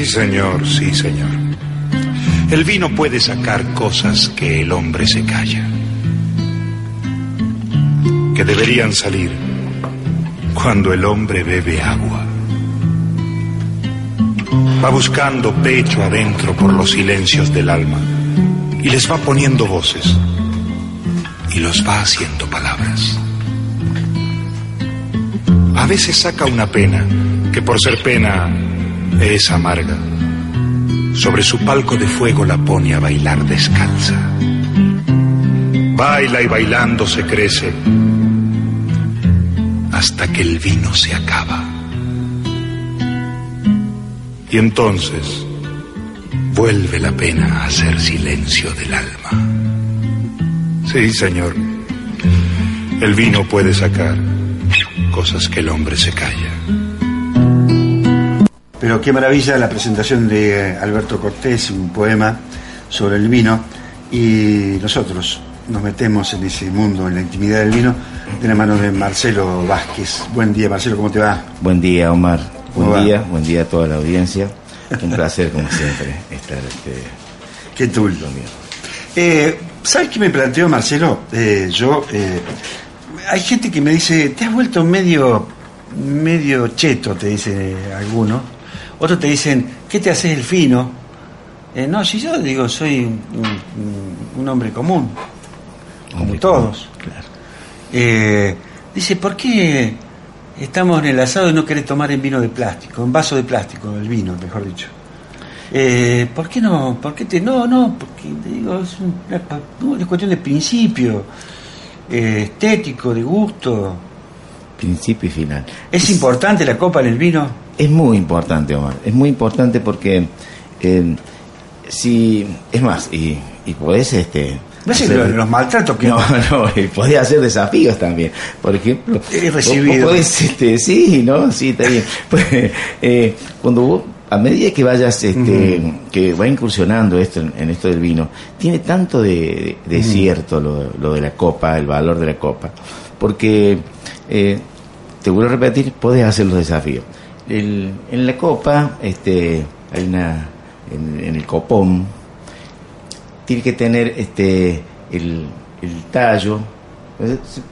Sí, señor, sí, señor. El vino puede sacar cosas que el hombre se calla, que deberían salir cuando el hombre bebe agua. Va buscando pecho adentro por los silencios del alma y les va poniendo voces y los va haciendo palabras. A veces saca una pena que por ser pena es amarga. Sobre su palco de fuego la pone a bailar descalza. Baila y bailando se crece hasta que el vino se acaba. Y entonces vuelve la pena a hacer silencio del alma. Sí, señor, el vino puede sacar cosas que el hombre se calla. Pero qué maravilla la presentación de Alberto Cortés, un poema sobre el vino, y nosotros nos metemos en ese mundo, en la intimidad del vino, de la mano de Marcelo Vázquez. Buen día, Marcelo, ¿cómo te va? Buen día, Omar. ¿Cómo Buen va? día, buen día a toda la audiencia. Un placer, como siempre, estar este, Qué tul. Eh, ¿Sabes qué me planteo, Marcelo? Eh, yo, eh, hay gente que me dice, te has vuelto medio, medio cheto, te dice alguno. Otros te dicen, ¿qué te haces el fino? Eh, no, si yo digo, soy un, un- un hombre común, como Hombre todos. Claro. Eh, dice, ¿por qué estamos en el asado y no querés tomar en vino de plástico, en vaso de plástico, el vino, mejor dicho? Eh, ¿Por qué no? ¿Por qué te.? No, no, porque te digo, es una, una cuestión de principio, eh, estético, de gusto. Principio y final. ¿Es importante la copa en el vino? Es muy importante, Omar. Es muy importante porque eh, si es más y, y podés este ¿Ves hacer- los, los maltratos que no, no, y podés hacer desafíos también. Por ejemplo, vos- recibido. vos podés, este, sí, ¿no? Sí, está bien. Pues, eh, cuando vos, a medida que vayas, este, que va incursionando esto en, esto del vino, tiene tanto de, de- de cierto lo, lo de la copa, el valor de la copa, porque, eh, te vuelvo a repetir, podés hacer los desafíos. El- en la copa, este, hay una, en, en el copón, tiene que tener este el, el tallo.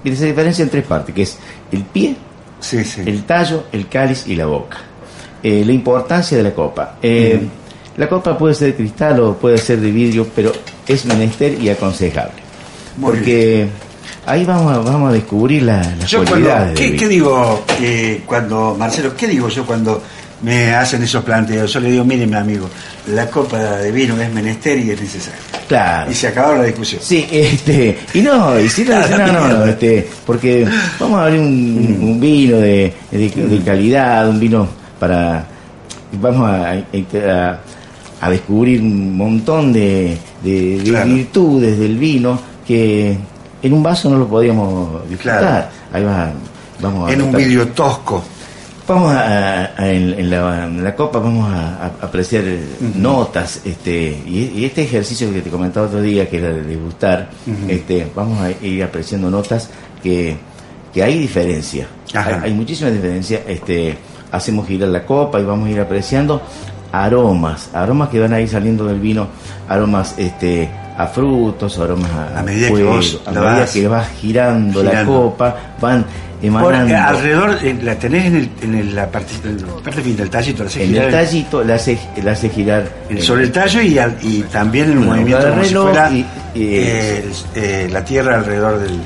Se se diferencia en tres partes, que es el pie, Sí, sí. el tallo, el cáliz y la boca. Eh, la importancia de la copa. Eh, La copa puede ser de cristal o puede ser de vidrio, pero es menester y aconsejable. Muy porque ahí vamos a, vamos a descubrir la- las Yo cuando, cualidades. del ¿qué, qué digo eh, cuando, Marcelo, qué digo yo cuando me hacen esos planteos? Yo le digo, mire mi amigo, la copa de vino es menester y es necesario. Claro. Y se acabó la discusión. Sí, este, y no, y si no, no, no, no, este, porque vamos a abrir un, un vino de, de, de calidad, un vino para, vamos a, a, a descubrir un montón de, de- de Claro. virtudes del vino que en un vaso no lo podíamos disfrutar. Claro. Ahí va, vamos a En un vídeo tosco. Vamos a, a- en, en la, en la copa vamos a, a apreciar eh, notas, este, y, y este ejercicio que te comentaba otro día, que era de degustar, este, vamos a ir apreciando notas que, que hay diferencia, hay, hay muchísima diferencia, este, hacemos girar la copa y vamos a ir apreciando aromas, aromas que van a ir saliendo del vino, aromas este a frutos, aromas a, A medida que vos a medida vas que vas girando, la copa, van emanando. alrededor, eh, la tenés en, el, en el- la parte, la parte fin del tallito, la En girar el tallito la hace, la hace girar sobre el tallo y, al- y también en el movimiento como si reloj fuera y- y- eh, eh, la tierra alrededor del,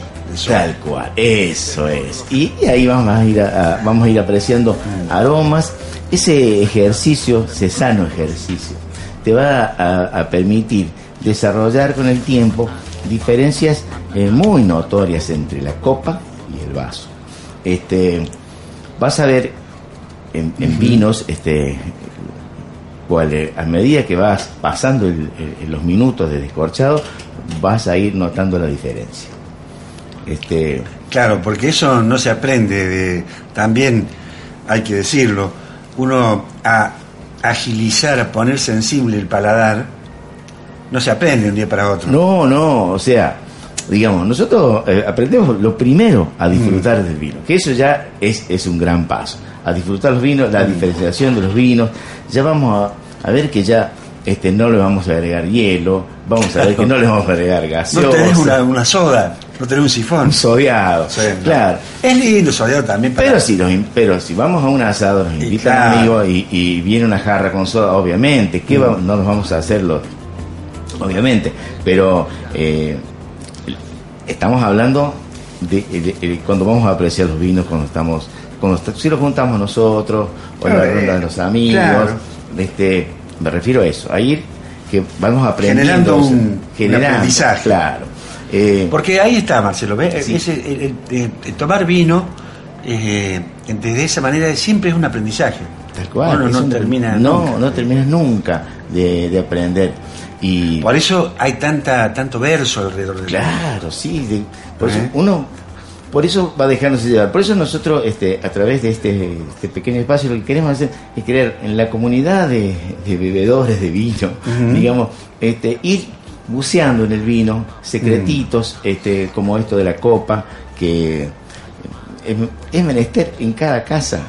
tal cual, eso es. Y, y ahí vamos a ir a, a- vamos a ir apreciando Mm. aromas. Ese ejercicio, ese sano ejercicio, te va a, a permitir desarrollar con el tiempo diferencias eh, muy notorias entre la copa y el vaso. Este, vas a ver en, en vinos, este, cual, eh, a medida que vas pasando el- el- los minutos de descorchado, vas a ir notando la diferencia. Este, Claro, porque eso no se aprende de, también hay que decirlo, uno a agilizar, a poner sensible el paladar, no se aprende de un día para otro. No, no, o sea, digamos, nosotros eh, aprendemos lo primero a disfrutar del vino, que eso ya es, es un gran paso, a disfrutar los vinos, la diferenciación de los vinos, ya vamos a, a ver que ya este no le vamos a agregar hielo, vamos a ver que no le vamos a agregar No gaseosa, tenés una, una soda, no tenés un sifón. un sodeado, Sí, no. claro. Es lindo sodeado también para... Pero si, los pero si vamos a un asado, nos Y invitan claro. amigos y, y viene una jarra con soda, obviamente, ¿qué va- no nos vamos a hacerlo? Obviamente, pero eh, estamos hablando de, de- de cuando vamos a apreciar los vinos, cuando estamos, cuando si los juntamos nosotros, o en la ronda de los amigos, claro. este, me refiero a eso, a ir que vamos aprendiendo, Generando un- o sea, un generando, aprendizaje. claro. Eh, Porque ahí está, Marcelo, ¿ves? Sí. Ese- el, el- el- el tomar vino eh, de esa manera siempre es un aprendizaje. Tal cual. Uno no un- termina No, nunca. no terminas nunca de, de aprender. Y Por eso hay tanta tanto verso alrededor del claro, sí. de- por eso ¿Eh? uno, por eso va dejándose llevar. Por eso nosotros, este, a través de este, este pequeño espacio, lo que queremos hacer es crear en la comunidad de, de bebedores de vino, digamos, este, ir buceando en el vino, secretitos, Mm. este, como esto de la copa, que es, es menester en cada casa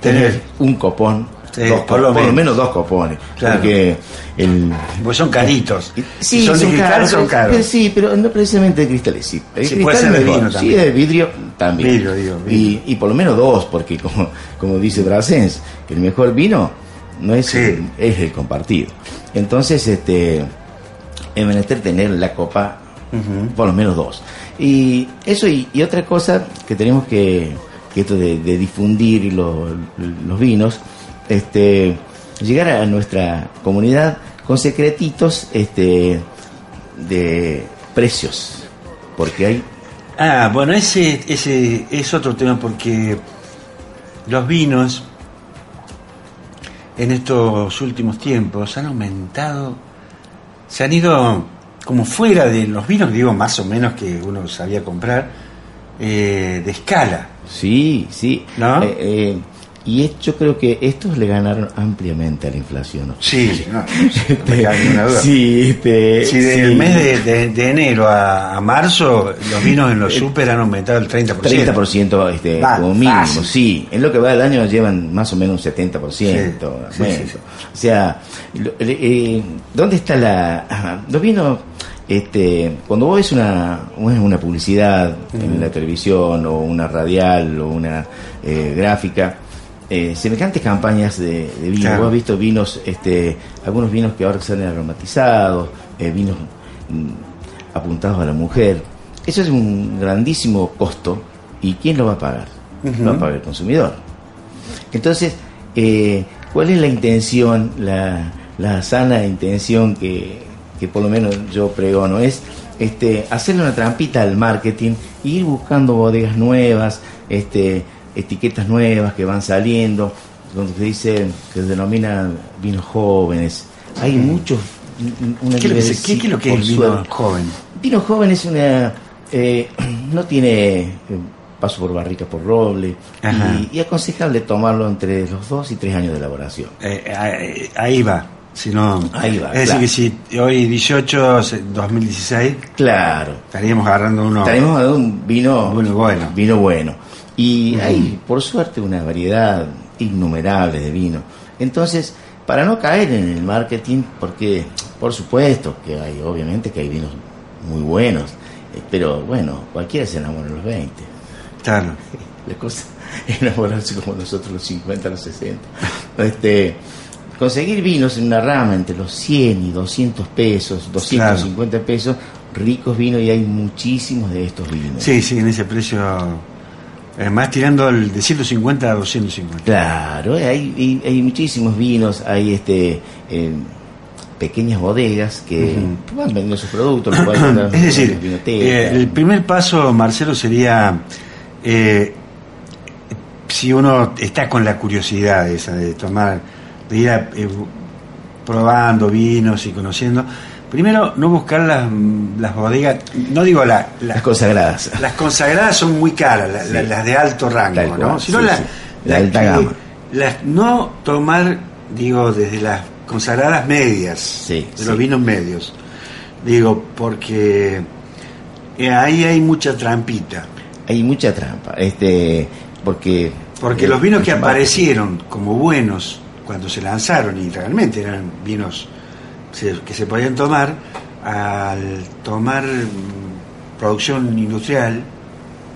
Tener, un copón, Sí, dos por lo por, menos. menos dos copones, Claro. porque el pues son caritos. sí Si son, de son cristal, caros, son pero- caros. pero sí, pero no precisamente de cristales, sí. El Sí, puede ser de vino sí, también. de vidrio también. Vidrio, digo, vidrio. Y, y por lo menos dos, porque como, como dice Brasens, que el mejor vino no es, Sí. el, es el compartido. Entonces, este es menester tener la copa por lo menos dos. Y eso y, y otra cosa que tenemos que, que esto de, de difundir lo- los vinos, este, llegar a nuestra comunidad con secretitos este, de precios, porque hay Ah, bueno, ese, ese es otro tema porque los vinos en estos últimos tiempos han aumentado, se han ido como fuera de los vinos, digo más o menos que uno sabía comprar, eh, de escala. sí, sí, ¿No? Eh, eh, y yo creo que estos le ganaron ampliamente a la inflación. ¿no? Sí, no, no me cabe ninguna duda. Sí, este, Si del sí. mes de, de- de enero a, a marzo los vinos en los super han aumentado el 30%. 30% este, Va, como mínimo, fácil. sí. En lo que va del año llevan más o menos un 70%. Sí, sí, sí, sí. O sea, eh, ¿dónde está la...? Los vinos, este, cuando vos ves una, una publicidad en la televisión o una radial o una eh, gráfica, eh, semejantes campañas de, de vino, Claro. vos has visto vinos, este, algunos vinos que ahora salen aromatizados, eh, vinos mm, apuntados a la mujer. Eso es un grandísimo costo. ¿Y quién lo va a pagar? Lo va a pagar el consumidor. Entonces, eh, ¿cuál es la intención, la, la sana intención que, que por lo menos yo pregono? Es este, hacerle una trampita al marketing ir buscando bodegas nuevas, este, etiquetas nuevas que van saliendo, donde se dice que se denominan vinos jóvenes. Hay muchos. Una ¿Qué, es qué- qué es lo que es vino suerte. joven? Vino joven es una. eh, no tiene eh, paso por barrica por roble y, y aconsejable tomarlo entre los dos y tres años de elaboración. Eh, eh, ahí va. Si no, Ahí va, Es claro. decir, que si hoy 18, se- 2016, Claro. estaríamos agarrando uno. Hablando de un vino Bueno, bueno. Vino bueno. Y hay, por suerte, una variedad innumerable de vino. Entonces, para no caer en el marketing, porque por supuesto que hay, obviamente que hay vinos muy buenos, eh, pero bueno, cualquiera se enamora a los 20. Claro. La cosa es enamorarse como nosotros los 50, los 60. Este, conseguir vinos en una rama entre los 100 y 200 pesos, 250 pesos, ricos vinos y hay muchísimos de estos vinos. Sí, sí, en ese precio. Además, tirando el de 150 a 250. Claro, hay, hay, hay muchísimos vinos, hay este eh, pequeñas bodegas que van vendiendo sus productos. los encontrar Es decir, eh, el primer paso, Marcelo, sería eh, si uno está con la curiosidad esa de tomar, de ir a, eh, probando vinos y conociendo. Primero, no buscar las, las bodegas, no digo la, la- las consagradas. las consagradas son muy caras, la- Sí. la- las de alto rango, ¿no? Sino sí, la, sí. la alta que- gama. las- no tomar, digo, desde las consagradas medias, de los vinos medios. Digo, porque eh, ahí hay mucha trampita. Hay mucha trampa, este, porque Porque eh, los vinos que aparecieron como buenos cuando se lanzaron y realmente eran vinos que se podían tomar, al tomar mm, producción industrial,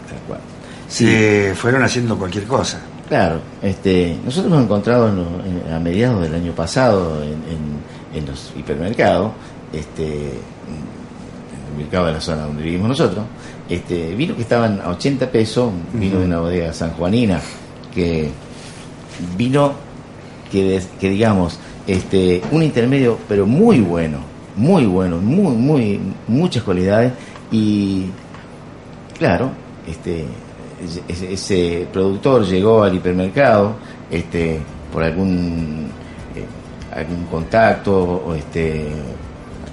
Tal cual. Sí, se fueron haciendo cualquier cosa. claro. Este, nosotros hemos encontrado en lo- en- a mediados del año pasado en, los hipermercados, este, en el mercado de la zona donde vivimos nosotros, este, vino que estaban a 80 pesos, vino de una bodega sanjuanina, que vino que digamos, este, un intermedio, pero muy bueno, muy bueno, muy, muy, muchas cualidades y claro, este, ese, productor llegó al hipermercado, este, por algún eh, algún contacto o este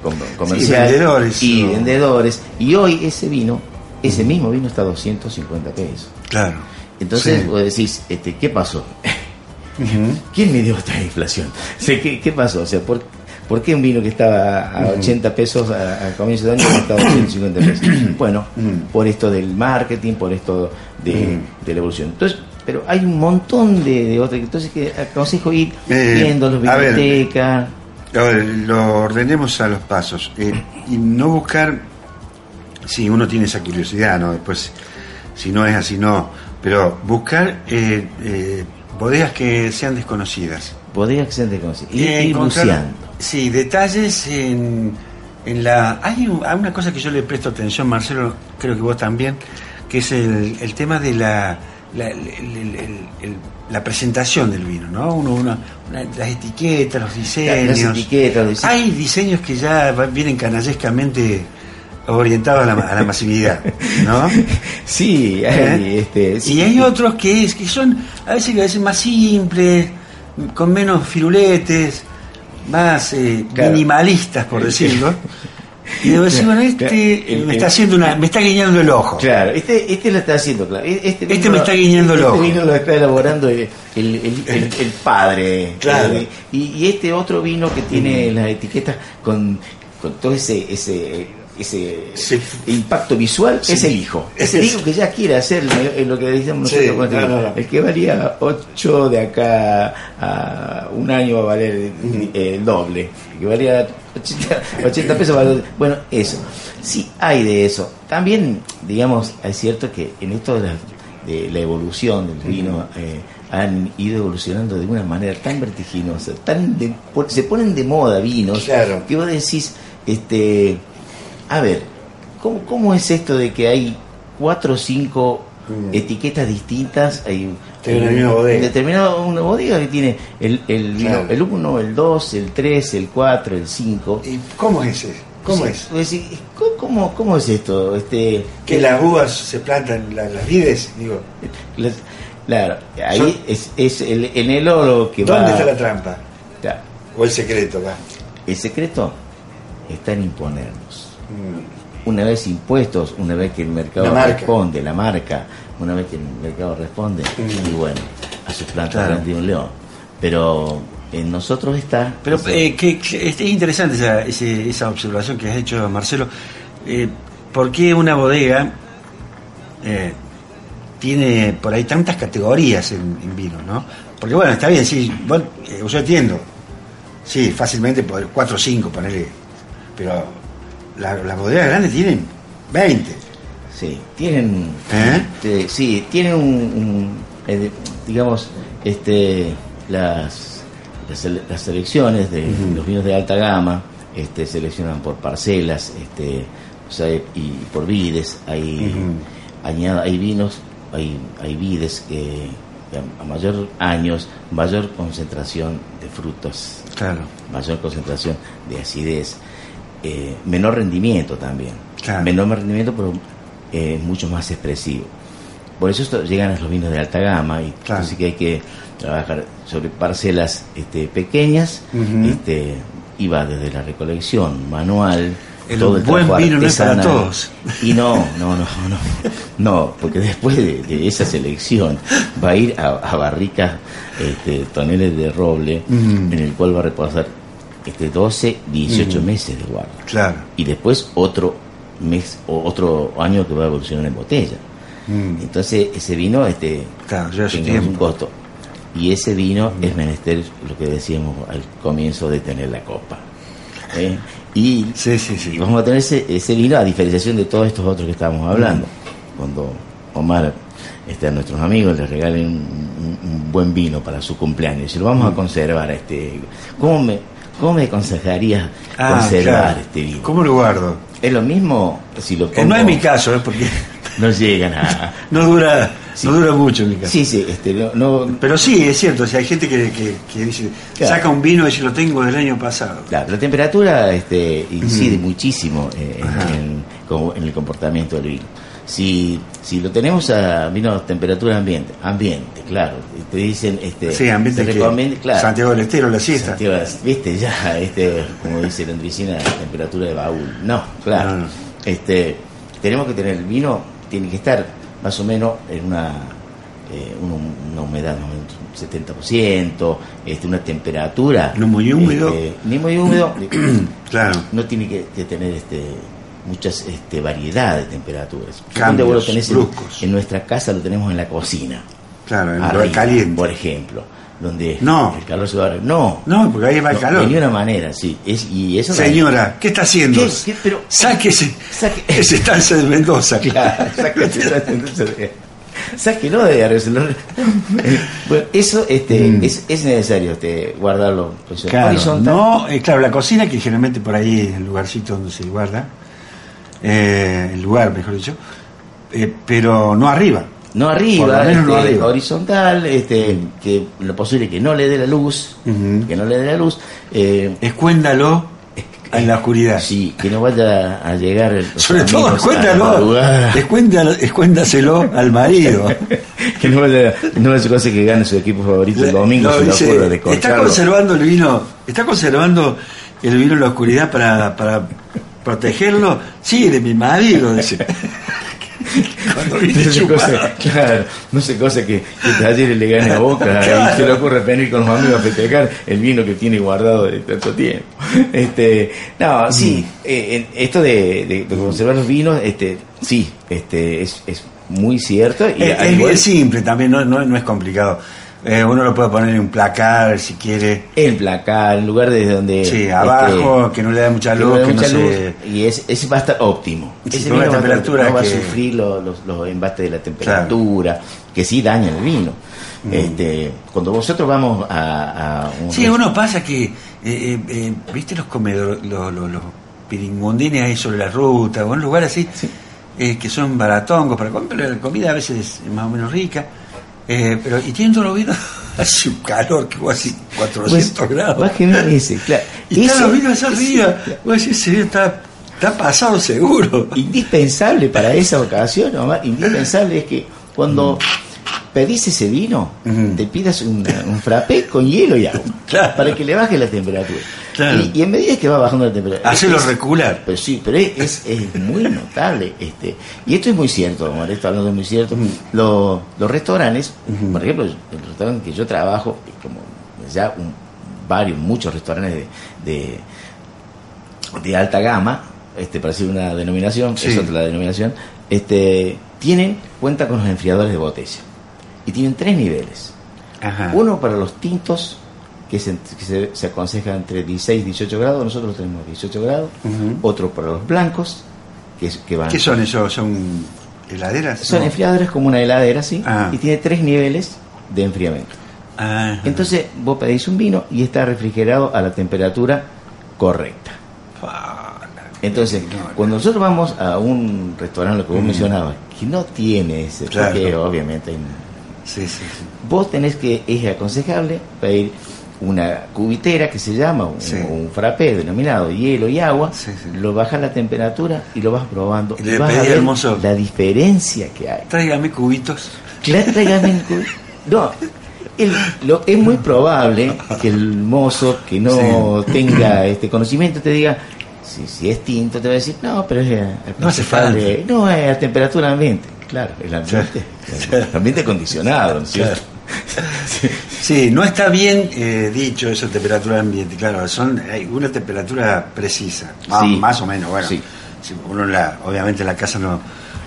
com- comercial vendedores, y vendedores y hoy ese vino, ese mismo vino está a 250 pesos. Claro. Entonces Sí. vos decís, este, ¿qué pasó? ¿Quién me dio esta inflación? O sea, ¿qué, qué pasó? O sea, ¿por, por qué un vino que estaba a 80 pesos a, a comienzo de año está a 250 pesos? Bueno, por esto del marketing, por esto de, de la evolución. Entonces, pero hay un montón de, de otras. Entonces, que aconsejo ir Eh, viendo los bibliotecas. A ver, lo ordenemos a los pasos. Eh, y no buscar, si uno tiene esa curiosidad, ¿no? Después, si no es así, no. Pero buscar eh, bodegas que sean desconocidas. Bodegas que sean desconocidas. Ir, Eh, buceando. Sí, detalles en, en la... Hay, un- hay una cosa que yo le presto atención, Marcelo, creo que vos también, que es el, el tema de la, la, el- el- el- el- la presentación del vino, ¿no? Uno, una- una- las etiquetas, los diseños. Las etiquetas, los diseños. Hay diseños que ya vienen canallescamente orientados a la, a la masividad, ¿no? Sí, hay, ¿Eh? este, sí. Y hay otros que es que son a veces, a veces más simples, con menos firuletes, más eh, Claro. minimalistas, por decirlo. Y debo decir, bueno, este me está haciendo una, me está guiñando el ojo. Claro, este, este lo está haciendo, claro. Este, Este me está guiñando el este ojo. vino lo está elaborando el, el, el- el- el padre. Claro. Eh, y, y este otro vino que tiene las etiquetas con, con todo ese, ese, ese Sí. impacto visual, Sí. es el hijo. Es el hijo que ya quiere hacer lo- lo que decíamos Sí, nosotros. cuando- no, no, no. El que valía 8 de acá a un año va a valer el, el doble. El que valía 80, 80 pesos va a valer- Bueno, eso. Sí, hay de eso. También, digamos, es cierto que en esto de la, de la evolución del vino eh, han ido evolucionando de una manera tan vertiginosa, tan de- se ponen de moda vinos Claro. que vos decís, este, a ver, ¿cómo, cómo es esto de que hay cuatro o cinco Mm. etiquetas distintas? Hay una bodega. Determinado una bodega que tiene el, el, Claro. el 1, el 2, el 3, el 4, el 5. ¿Y cómo es ese? ¿Cómo es? ¿Cómo, cómo, es esto? Este, Que las uvas se plantan la- las vides, digo. las- claro, ahí Son- es, es el enólogo que va... ¿Dónde está la trampa? Claro, O el secreto, va. El secreto está en imponernos. Mm. Una vez impuestos, una vez que el mercado La responde, la marca, una vez que el mercado responde, Mm. y bueno, a sus plantas Claro. grande un león. Pero en nosotros está... Pero eh, que, que es es interesante esa, esa observación que has hecho, Marcelo. Eh, ¿Por qué una bodega eh, tiene por ahí tantas categorías en, en vino, no? Porque bueno, está bien, sí, vos, eh, yo entiendo. Sí, fácilmente poder 4 o 5, ponerle. Pero la- las bodegas grandes tienen 20. Sí, tienen, ¿Eh? este, sí, tienen un, un, eh, digamos, este, las, las, sele- las selecciones de los vinos de alta gama, este, seleccionan por parcelas, este, o sea, y por vides, hay, añada- hay vinos, hay, hay vides que a- a mayor años, mayor concentración de frutos Claro. mayor concentración de acidez, eh, menor rendimiento también. Claro. Menor rendimiento, pero eh, mucho más expresivo. Por eso esto, llegan a los vinos de alta gama y Claro. entonces que hay que trabajar sobre parcelas este, pequeñas, Ujú. este, y va desde la recolección manual. El todo el buen vino no es para todos. Y no, no, no, no, no, porque después de, de esa selección va a ir a, a barricas, este, toneles de roble, en el cual va a reposar este, 12, 18 Mm. meses de guarda. Claro. Y después otro mes o otro año que va a evolucionar en botella. Mm. Entonces ese vino este, Claro, tiene un costo. Y ese vino es menester lo que decíamos al comienzo de tener la copa. ¿eh? Y Sí, sí, y sí. vamos a tener ese, ese vino a diferenciación de todos estos otros que estábamos hablando. Cuando Omar este, a nuestros amigos les regalen un, un- un buen vino para su cumpleaños, si lo vamos a conservar, este, ¿cómo me, cómo me aconsejarías Ah, conservar claro. este vino? ¿Cómo lo guardo? Es lo mismo si lo Eh, pongo, no es mi caso, ¿eh? porque No llegan a... no dura, Sí. no dura mucho en mi caso. Sí, sí, este, no, no- Pero sí, es cierto, si hay gente que, que- que dice, Claro. saca un vino y dice, lo tengo del año pasado. Claro, la temperatura este, incide muchísimo eh, en, en- en el comportamiento del vino. Si, si lo tenemos a vino a temperatura ambiente, ambiente, claro, te dicen, este, Sí, ambiente que- recomienda, claro, Santiago del Estero, la siesta. Santiago, viste ya, este, como dice la andricina, temperatura de baúl. No, claro, No, no. este, tenemos que tener el vino, tiene que estar más o menos en una eh, una, una humedad más o menos un 70%, este, una temperatura. No muy húmedo. este, ni muy húmedo. Claro. no tiene que, que tener este muchas este, variedad de temperaturas. Cambios Vos lo tenés en, nuestra casa, lo tenemos en la cocina. Claro, en arriba, caliente. Por ejemplo, donde No. el calor se va a... No, No, porque ahí va el no, calor. de ninguna manera, sí. Es, y eso Señora, ¿qué está haciendo? ¿Qué? ¿Qué? Pero- Sáquese. Saque- Ese estancia de Mendoza. Claro, sáquese. Sáquelo de arreglo. Bueno, eso este, Mm. es, es necesario este, guardarlo pues, Claro, horizontal. no, eh, claro, la cocina, que generalmente por ahí es el lugarcito donde se guarda, eh, el lugar, mejor dicho, eh, pero no arriba. No arriba, Por lo menos no este, arriba. horizontal, este, que lo posible que no le dé la luz, que no le dé la luz, eh, Escuéndalo en la oscuridad. sí, que no vaya a llegar Sobre todo, escuéndalo, escuéndalo, escuéndaselo al marido. que no vaya, no vaya cosa que gane su equipo favorito el domingo, No, dice, de está conservando el vino, está conservando el vino en la oscuridad para, para protegerlo. Sí, de mi marido, dice. Cuando viene No claro, no sé cosa que, que Talleres le gane a Boca Claro. y se le ocurre venir con los amigos a festejar el vino que tiene guardado de tanto tiempo. Este, no, sí, eh, en- esto de, de- de conservar los vinos, este, sí, este, es, es muy cierto. Y Es, es igual- bien simple también, no, no, no es complicado. Eh, uno lo puede poner en un placar si quiere. el placar, en lugar de donde Sí, este, abajo, que no le da mucha que luz, no que no se- y es, ese va a estar óptimo. Sí, ese una vino va temperatura no va a sufrir los, los, los embates de la temperatura, que sí dañan el vino. Este, cuando vosotros vamos a, a un Sí, rest- uno pasa que, eh, eh, eh, ¿viste los comedores, los, los, los piringundines ahí sobre la ruta, o un lugar así, eh, que son baratongos para comer, pero la comida a veces es más o menos rica, eh, pero y tienen todos los vinos, hace un calor que vos así 400 Pues, grados. ese, claro. Y están los vinos allá arriba, vos decís, ese vino está, está pasado seguro. indispensable para esa ocasión, Omar, indispensable es que cuando pedís ese vino, Ujú. te pidas un, un frappé con hielo y agua, Claro. para que le baje la temperatura. Claro. Y, y en medida que va bajando la temperatura... Hacelo es- recular. Pero sí, pero es, es, es muy notable. este Y esto es muy cierto, Omar, esto hablando es muy cierto. Lo- los restaurantes, Ujú. por ejemplo, el restaurante que yo trabajo, como ya un- varios, muchos restaurantes de, de, de alta gama, este para decir una denominación, Sí. es otra la denominación, este tienen, cuenta con los enfriadores de botella. Y tienen tres niveles. Ajá. Uno para los tintos, que, se, que se, se aconseja entre 16 y 18 grados, nosotros tenemos 18 grados. Otro para los blancos, que, que van... ¿Qué son esos? ¿Son heladeras? Son No. enfriadores como una heladera, ¿sí? Ah. Y tiene tres niveles de enfriamiento. Ah, Entonces vos pedís un vino y está refrigerado a la temperatura correcta. Entonces, cuando nosotros vamos a un restaurante, lo que vos mencionabas, que no tiene ese, Claro. porque obviamente hay- Sí, sí, sí. vos tenés que, es aconsejable pedir una cubitera que se llama, un, Sí. un frappé denominado hielo y agua, Sí, sí. lo bajas la temperatura y lo vas probando. Y le vas a ver la diferencia que hay. Tráigame cubitos. Claro, tráigame el cu- No, el- lo- es muy probable que el mozo que no tenga este conocimiento te diga, si, si es tinto, te va a decir, no, pero es eh, No hace aconsejarle- No, es a temperatura ambiente. Claro, el ambiente, el ambiente acondicionado, ¿no es cierto? Sí, no está bien eh, dicho eso, temperatura ambiente, claro, son hay una temperatura precisa, más, Sí. más o menos, bueno. Sí. si uno en la, obviamente en la casa no,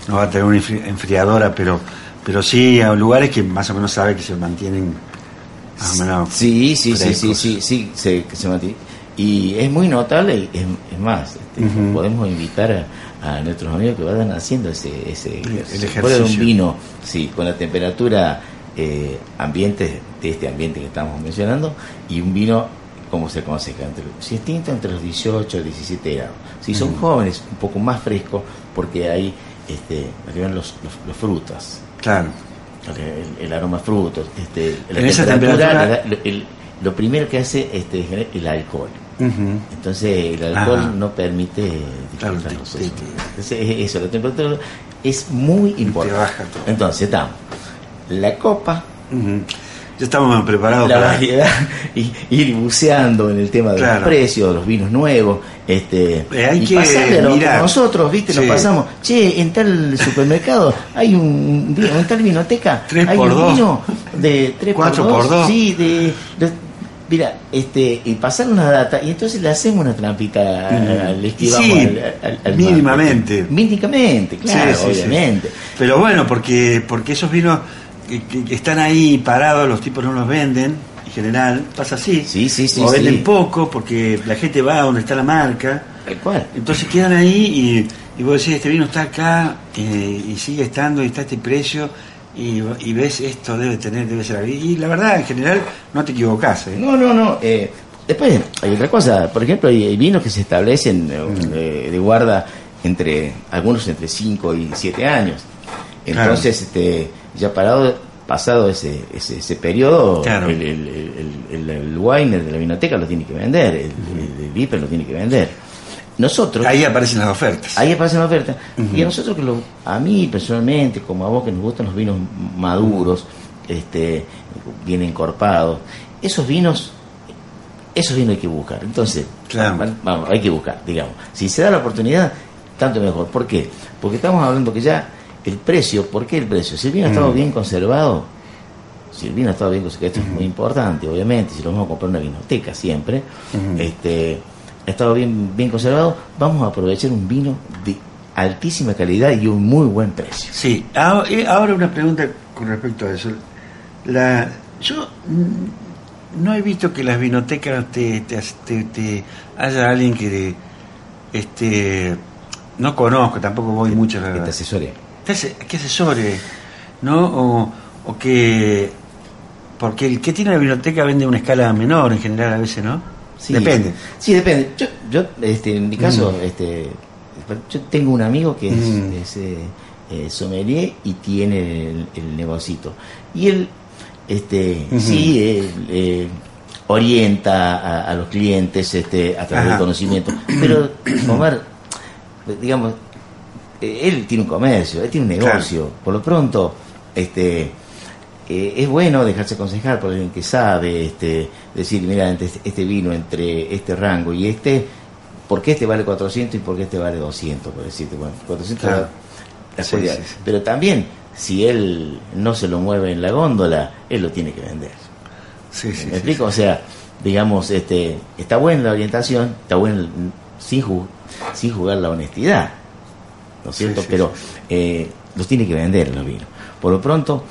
no va a tener una enfri- enfriadora, pero, pero sí a lugares que más o menos sabe que se mantienen más o menos Sí, sí, sí, sí, sí, sí, se, que se mantiene. Y es muy notable, y es, es más, este, podemos invitar a, a nuestros amigos que vayan haciendo ese, ese El- el ejercicio. puede un vino, sí, con la temperatura eh, ambiente, de este ambiente que estamos mencionando, y un vino, como se aconseja, entre, si es tinto, entre los 18 y 17 grados. Si son jóvenes, un poco más fresco, porque hay este, los, los, los frutas Claro. el, el aroma a frutos, este, la En temperatura, el- lo primero que hace este, es el alcohol. Entonces el alcohol Ajá. no permite Claro, te- los te- te- Entonces, es eso, la temperatura es muy importante. baja todo. Entonces estamos la copa. Ya estamos preparados la para... variedad, y ir buceando en el tema de Claro. los precios, los vinos nuevos, este Eh, hay y que pasarle a lo que mirar. nosotros, viste, nos Sí. pasamos, che, en tal supermercado hay un vino, en tal vinoteca Tres hay por un dos. vino de 3 Cuatro por por 2, dos. sí, de, de- mira, este, y pasar una data y entonces le hacemos una trampita al esquivamos Sí, al, al- al- mínimamente. mínimamente, claro, sí. obviamente. Pero bueno, porque, porque esos vinos que, que- que están ahí parados, los tipos no los venden, en general, pasa así. Sí, sí, sí, O venden sí. poco porque la gente va donde está la marca. Tal cual. Entonces quedan ahí y, y vos decís, este vino está acá eh, y sigue estando y está este precio y, y ves esto debe tener, debe ser. Y la verdad, en general, no te equivocás. ¿eh? No, no, no. eh, después hay otra cosa. Por ejemplo, hay, hay vinos que se establecen eh, Mm. de, de guarda entre algunos entre 5 y 7 años. Entonces, este, ya parado, pasado ese, ese, ese periodo, Claro. el, el, el, el, de la vinoteca lo tiene que vender, el, el viper lo tiene que vender. Nosotros, Ahí aparecen las ofertas. Ahí aparece la oferta. Ujú. Y a nosotros que lo, a mí personalmente, como a vos que nos gustan los vinos maduros, este, bien encorpados, esos vinos, esos vinos hay que buscar. Entonces, Claro. va- vamos, hay que buscar, digamos. Si se da la oportunidad, tanto mejor. ¿Por qué? Porque estamos hablando que ya el precio, ¿por qué el precio? Si el vino ha estado Mm. bien conservado, si el vino ha estado bien conservado, esto es muy importante, obviamente, si lo vamos a comprar en una vinoteca siempre, este, ha estado bien, bien conservado, vamos a aprovechar un vino de altísima calidad y un muy buen precio. Sí, ahora, eh, una pregunta con respecto a eso. La, yo mm, no he visto que las vinotecas te, te, te- te- haya alguien que este no conozco, tampoco voy mucho a la Que te asesore. Que asesore, ¿no? O, o que porque el que tiene la biblioteca vende una escala menor en general a veces, ¿no? Sí, Depende. Sí, depende. Yo, yo este, en mi caso, Mm. este, yo tengo un amigo que es, Mm. es, eh, eh, sommelier y tiene el, el negocito. Y él, este, sí, eh, eh, orienta a, a los clientes este, a través Ajá. del conocimiento. Pero, Omar, digamos, él tiene un comercio, él tiene un Claro. negocio. Por lo pronto, este, eh, es bueno dejarse aconsejar por alguien que sabe, este, decir, mira, entre este, vino entre este rango y este, ¿por qué este vale 400 y por qué este vale 200? Por decirte, bueno, 400 Claro. la- Sí, calidad. sí, sí. Pero también, si él no se lo mueve en la góndola, él lo tiene que vender. Sí, sí, ¿Me sí, explico? O sea, digamos, este, está buena la orientación, está bueno el- sin, sin jugar la honestidad, ¿no es cierto? sí, Pero eh, los tiene que vender los vinos. Por lo pronto,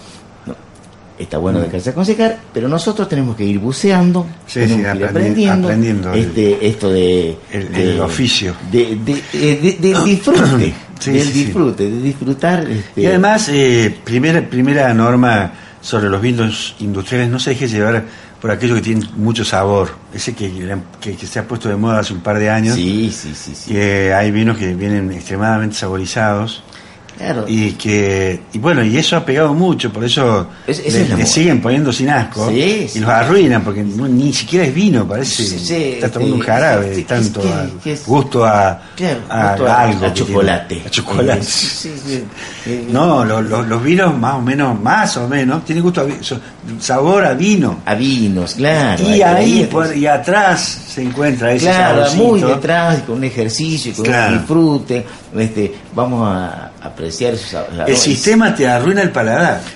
está bueno Mm. dejarse aconsejar, pero nosotros tenemos que ir buceando, Sí, tenemos sí, que ir aprendi- aprendiendo, el- este, esto de, el- de- el oficio. de, de, de- de- del disfrute, Sí, del disfrute, de disfrutar. Este, Y además, eh, primera, primera norma sobre los vinos industriales, no se deje llevar por aquello que tiene mucho sabor. Ese que, que, que se ha puesto de moda hace un par de años. sí, sí, sí, sí. que hay vinos que vienen extremadamente saborizados Claro. Y que y bueno, y eso ha pegado mucho, por eso Es- le, siguen poniendo sin asco Sí, y los arruinan porque no- ni siquiera es vino, parece Sí, está tomando un jarabe, de tanto que- a- que es- gusto a, Claro, a gusto a- algo a tiene. chocolate. A chocolate. No, lo- lo- los vinos más o menos, más o menos, tienen gusto a sabor a vino. A vinos, claro. y ahí por- y atrás se encuentra ese Claro, saborcito. muy detrás, con un ejercicio, con Claro. un disfrute. Este, vamos a apreciar sabores. El sistema te arruina el paladar.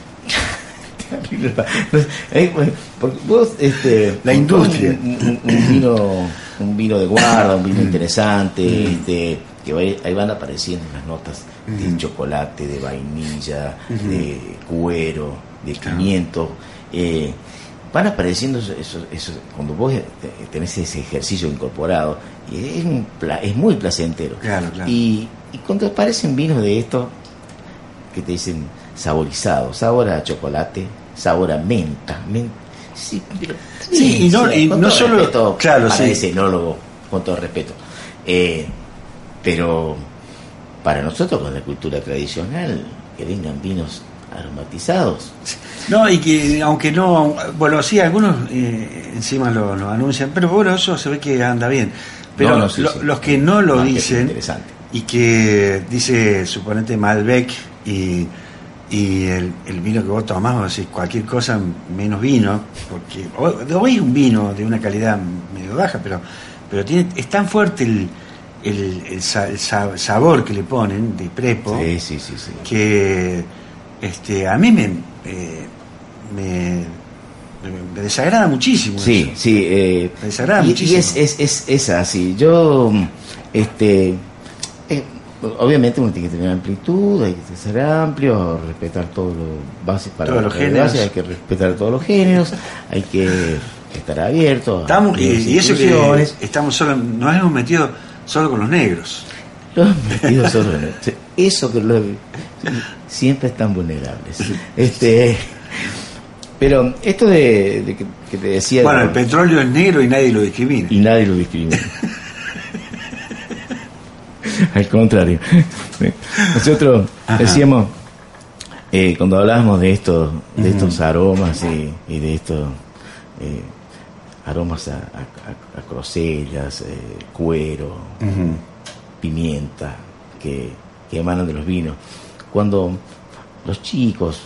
Eh, porque vos, este, La industria. Un, un- un vino, un vino de guarda, un vino interesante, este, que ahí van apareciendo las notas de chocolate, de vainilla, de cuero, de pimiento. eh, van apareciendo esos, esos- esos- cuando vos tenés ese ejercicio incorporado, y es, un es muy placentero. Claro, claro. Y, y cuando aparecen vinos de estos, que te dicen saborizado, sabor a chocolate, sabor a menta. men- sí, pero Sí, y no- y con no todo solo- respeto claro, para sí. ese enólogo, con todo respeto. Eh, pero para nosotros con la cultura tradicional, que vengan vinos aromatizados. No, y que aunque no, bueno, sí, algunos eh, encima lo, lo anuncian, pero bueno, eso se ve que anda bien. Pero No, no, sí, lo- sí. los que no lo Marketing dicen interesante. Y que dice suponete Malbec y, y el, el vino que vos tomás, vos decís cualquier cosa menos vino, porque hoy, es un vino de una calidad medio baja, pero, pero tiene, es tan fuerte el, el, el sa- el sa- sabor que le ponen de prepo Sí, sí, sí, sí. que este a mí me eh, me, me desagrada muchísimo Sí, eso. sí. eh, Me desagrada y, y muchísimo. es, es, es, es así. Yo, este, obviamente uno tiene que tener amplitud, hay que ser amplio, respetar todos los bases para Todos los géneros. base, hay que respetar todos los géneros, hay que estar abierto. estamos y, eso que estamos solo nos hemos metido solo con los negros Los metidos solo en el- Eso que lo- siempre están vulnerables. Este, pero esto de, de que, que te decía. bueno el petróleo es negro y nadie lo discrimina y nadie lo discrimina. Al contrario. Nosotros Ajá. decíamos, eh, cuando hablábamos de estos, de estos aromas y, y de estos eh, aromas a, a, a- grosellas, eh, cuero, pimienta, que, que emanan de los vinos, cuando los chicos,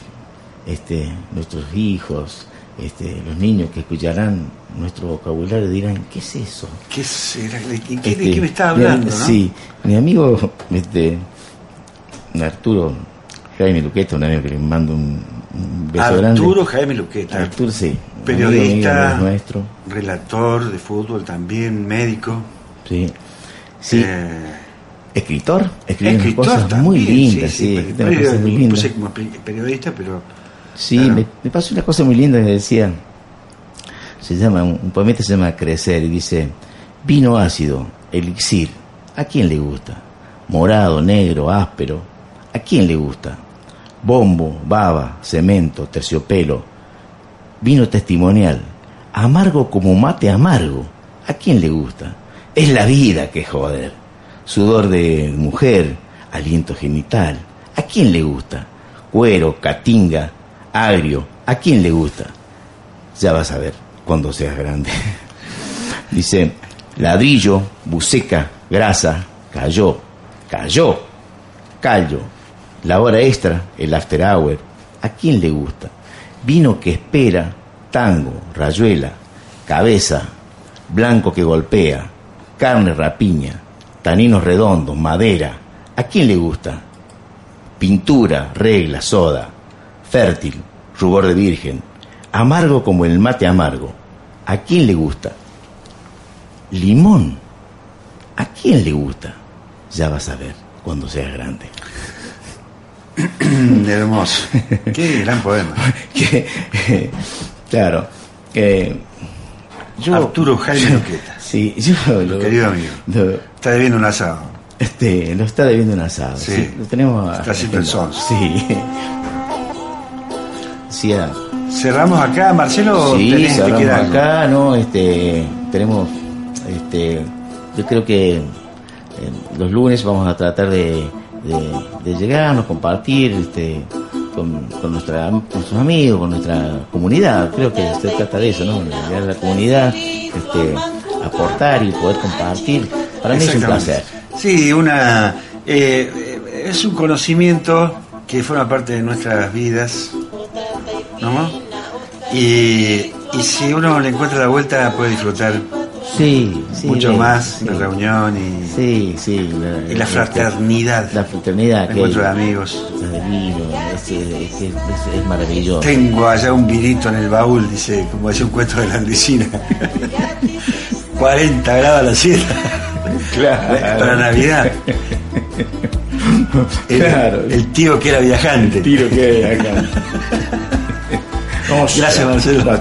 este, nuestros hijos, este, los niños que escucharán nuestro vocabulario dirán, ¿qué es eso? ¿Qué será? ¿De qué, de Este, qué me está mi- hablando? no? Sí, mi amigo este, Arturo Jaime Luqueta, un amigo que le mando un, un beso Arturo grande. Jaime Luqueta Arturo, sí. periodista amigo, relator de fútbol también médico Sí. Sí, eh, escritor, escritor cosas también, muy lindas, sí, sí, sí, muy puse lindas. como pe- periodista pero Sí, Claro. me, me pasó una cosa muy linda que decía, se llama, un, un poemita se llama Crecer y dice, vino ácido, elixir, ¿a quién le gusta? Morado, negro, áspero, ¿a quién le gusta? Bombo, baba, cemento, terciopelo, vino testimonial, amargo como mate amargo, ¿a quién le gusta? Es la vida que joder, sudor de mujer, aliento genital, ¿a quién le gusta? Cuero, catinga, agrio, ¿a quién le gusta? Ya vas a ver cuando seas grande. Dice, ladrillo, buceca, grasa, cayó, cayó, callo, la hora extra, el after hour, ¿a quién le gusta? Vino que espera, tango, rayuela, cabeza, blanco que golpea, carne rapiña, taninos redondos, madera, ¿a quién le gusta? Pintura, regla, soda, fértil, rubor de virgen, amargo como el mate amargo, ¿a quién le gusta? Limón, ¿a quién le gusta? Ya vas a ver cuando seas grande. hermoso qué gran poema que, claro, yo... Arturo Jaime Luqueta Sí, yo lo, querido amigo. lo- está debiendo un asado este, lo está debiendo un asado. Sí. Sí, lo tenemos Está haciendo el son. Sí. Cerramos acá Marcelo sí, tenés- te cerramos algo? acá, ¿no? Este, tenemos, este, yo creo que eh, los lunes vamos a tratar de de, de llegarnos, compartir este, con, con, nuestra, con nuestros amigos, con nuestra comunidad. Creo que se trata de eso, ¿no? Llegar a la comunidad, este, aportar y poder compartir. Para mí es un placer. Sí, una, eh, es un conocimiento que forma parte de nuestras vidas, ¿no? Y, y si uno le encuentra la vuelta puede disfrutar sí, sí, mucho más sí. la reunión y, Sí, sí. La, y la fraternidad, La fraternidad. el encuentro de amigos. El vino, es, es, es- es- maravilloso. Tengo allá un vinito en el baúl, dice, como decía un cuento de la Andresina. 40 grados a la siesta. Para Navidad. El, Claro. el tío que era viajante. Tiro que hay acá. Gracias, Marcelo.